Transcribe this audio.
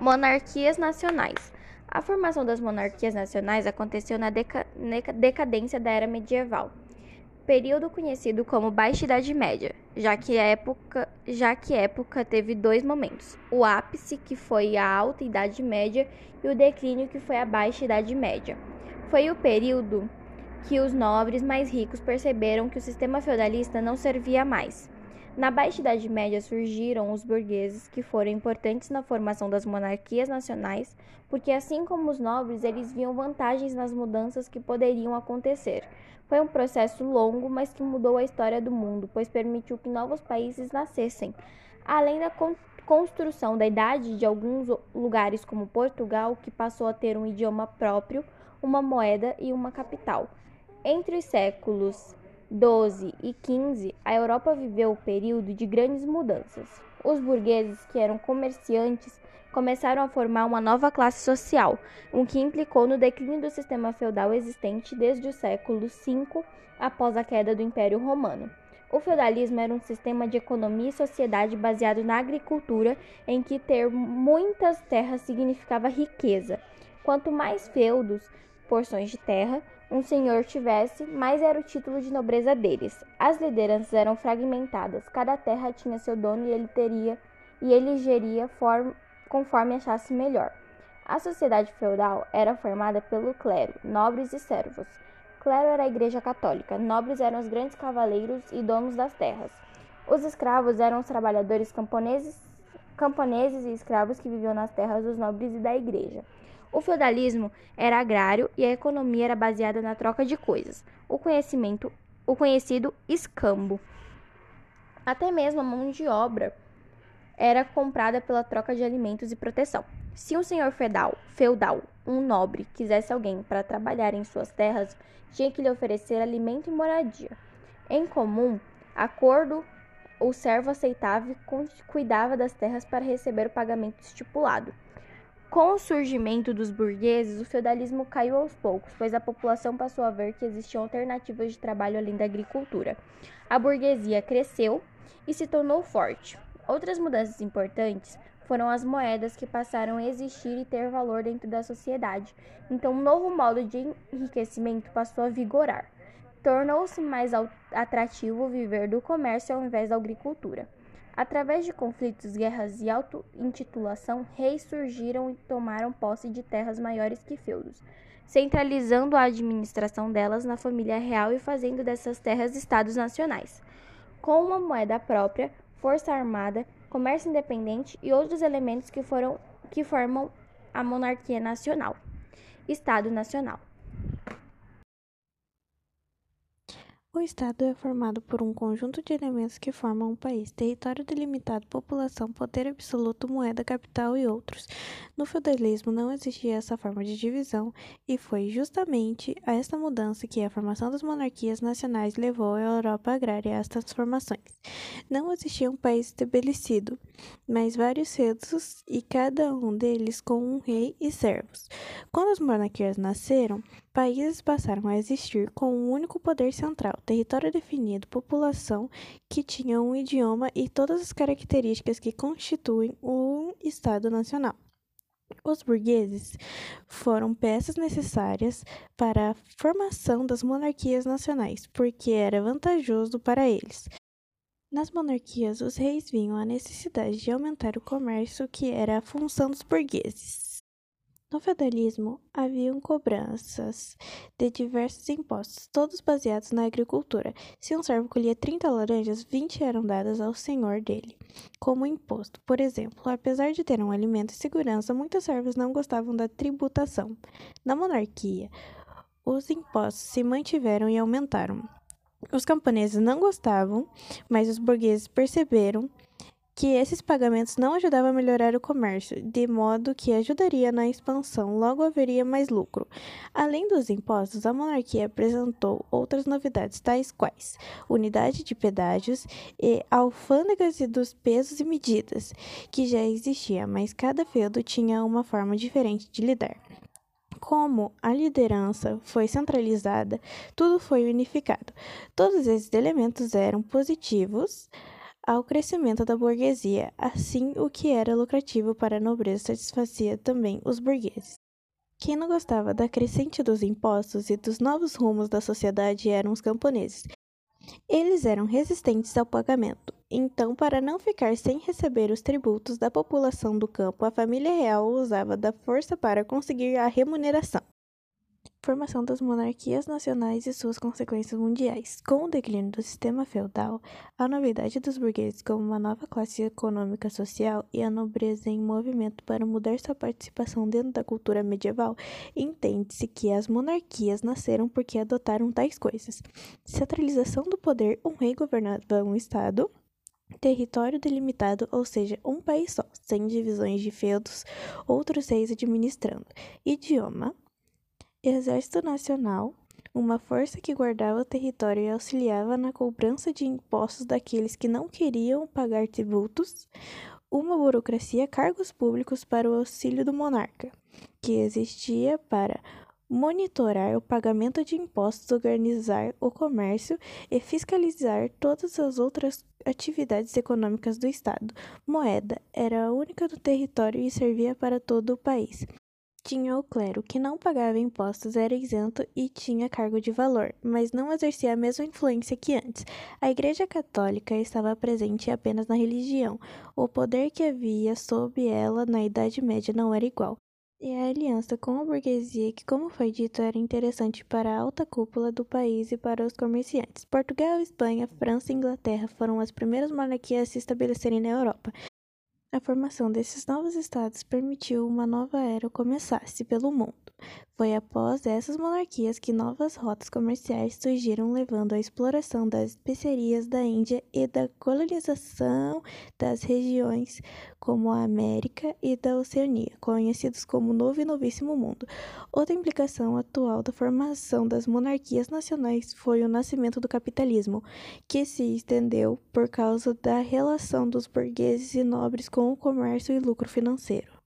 Monarquias nacionais. A formação das monarquias nacionais aconteceu na deca decadência da era medieval, período conhecido como Baixa Idade Média, já que época, já que época teve dois momentos: o ápice, que foi a Alta Idade Média, e o declínio, que foi a Baixa Idade Média. Foi o período que os nobres mais ricos perceberam que o sistema feudalista não servia mais na Baixa Idade Média surgiram os burgueses, que foram importantes na formação das monarquias nacionais, porque assim como os nobres, eles viam vantagens nas mudanças que poderiam acontecer. Foi um processo longo, mas que mudou a história do mundo, pois permitiu que novos países nascessem. Além da construção da idade de alguns lugares como Portugal, que passou a ter um idioma próprio, uma moeda e uma capital. Entre os séculos 12 e 15, a Europa viveu o período de grandes mudanças. Os burgueses, que eram comerciantes, começaram a formar uma nova classe social, o que implicou no declínio do sistema feudal existente desde o século V após a queda do Império Romano. O feudalismo era um sistema de economia e sociedade baseado na agricultura, em que ter muitas terras significava riqueza. Quanto mais feudos, porções de terra, um senhor tivesse, mais era o título de nobreza deles. As lideranças eram fragmentadas, cada terra tinha seu dono e ele teria e ele geria form, conforme achasse melhor. A sociedade feudal era formada pelo clero, nobres e servos. Clero era a igreja católica, nobres eram os grandes cavaleiros e donos das terras. Os escravos eram os trabalhadores camponeses, camponeses e escravos que viviam nas terras dos nobres e da igreja. O feudalismo era agrário e a economia era baseada na troca de coisas, o conhecimento, o conhecido escambo. Até mesmo a mão de obra era comprada pela troca de alimentos e proteção. Se um senhor feudal, feudal, um nobre, quisesse alguém para trabalhar em suas terras, tinha que lhe oferecer alimento e moradia. Em comum acordo, o servo aceitava e cuidava das terras para receber o pagamento estipulado. Com o surgimento dos burgueses, o feudalismo caiu aos poucos, pois a população passou a ver que existiam alternativas de trabalho além da agricultura. A burguesia cresceu e se tornou forte. Outras mudanças importantes foram as moedas que passaram a existir e ter valor dentro da sociedade. Então, um novo modo de enriquecimento passou a vigorar. Tornou-se mais atrativo viver do comércio ao invés da agricultura. Através de conflitos, guerras e auto-intitulação, reis surgiram e tomaram posse de terras maiores que feudos, centralizando a administração delas na família real e fazendo dessas terras estados nacionais. Com uma moeda própria, força armada, comércio independente e outros elementos que, foram, que formam a monarquia nacional. Estado Nacional. O Estado é formado por um conjunto de elementos que formam um país: território delimitado, população, poder absoluto, moeda, capital e outros. No feudalismo não existia essa forma de divisão, e foi justamente a esta mudança que a formação das monarquias nacionais levou a Europa agrária às transformações. Não existia um país estabelecido, mas vários feudos e cada um deles com um rei e servos. Quando as monarquias nasceram, Países passaram a existir com um único poder central, território definido, população que tinha um idioma e todas as características que constituem um Estado nacional. Os burgueses foram peças necessárias para a formação das monarquias nacionais, porque era vantajoso para eles. Nas monarquias, os reis viam a necessidade de aumentar o comércio, que era a função dos burgueses. No feudalismo, haviam cobranças de diversos impostos, todos baseados na agricultura. Se um servo colhia 30 laranjas, 20 eram dadas ao senhor dele, como imposto. Por exemplo, apesar de ter um alimento e segurança, muitos servos não gostavam da tributação. Na monarquia, os impostos se mantiveram e aumentaram. Os camponeses não gostavam, mas os burgueses perceberam que esses pagamentos não ajudavam a melhorar o comércio, de modo que ajudaria na expansão, logo haveria mais lucro. Além dos impostos, a monarquia apresentou outras novidades, tais quais unidade de pedágios e alfândegas dos pesos e medidas, que já existia, mas cada feudo tinha uma forma diferente de lidar. Como a liderança foi centralizada, tudo foi unificado. Todos esses elementos eram positivos ao crescimento da burguesia. Assim, o que era lucrativo para a nobreza satisfazia também os burgueses. Quem não gostava da crescente dos impostos e dos novos rumos da sociedade eram os camponeses. Eles eram resistentes ao pagamento. Então, para não ficar sem receber os tributos da população do campo, a família real usava da força para conseguir a remuneração. Formação das monarquias nacionais e suas consequências mundiais. Com o declínio do sistema feudal, a novidade dos burgueses como uma nova classe econômica social e a nobreza em movimento para mudar sua participação dentro da cultura medieval, entende-se que as monarquias nasceram porque adotaram tais coisas: centralização do poder, um rei governava um estado, território delimitado, ou seja, um país só, sem divisões de feudos, outros reis administrando, idioma, Exército Nacional, uma força que guardava o território e auxiliava na cobrança de impostos daqueles que não queriam pagar tributos, uma burocracia, cargos públicos para o auxílio do monarca, que existia para monitorar o pagamento de impostos, organizar o comércio e fiscalizar todas as outras atividades econômicas do Estado. Moeda era a única do território e servia para todo o país. Tinha o clero, que não pagava impostos, era isento e tinha cargo de valor, mas não exercia a mesma influência que antes. A Igreja Católica estava presente apenas na religião. O poder que havia sob ela na Idade Média não era igual. E a aliança com a burguesia, que, como foi dito, era interessante para a alta cúpula do país e para os comerciantes. Portugal, Espanha, França e Inglaterra foram as primeiras monarquias a se estabelecerem na Europa. A formação desses novos estados permitiu uma nova era começasse pelo mundo. Foi após essas monarquias que novas rotas comerciais surgiram, levando à exploração das especiarias da Índia e da colonização das regiões como a América e da Oceania, conhecidos como Novo e Novíssimo Mundo. Outra implicação atual da formação das monarquias nacionais foi o nascimento do capitalismo, que se estendeu por causa da relação dos burgueses e nobres com o comércio e lucro financeiro.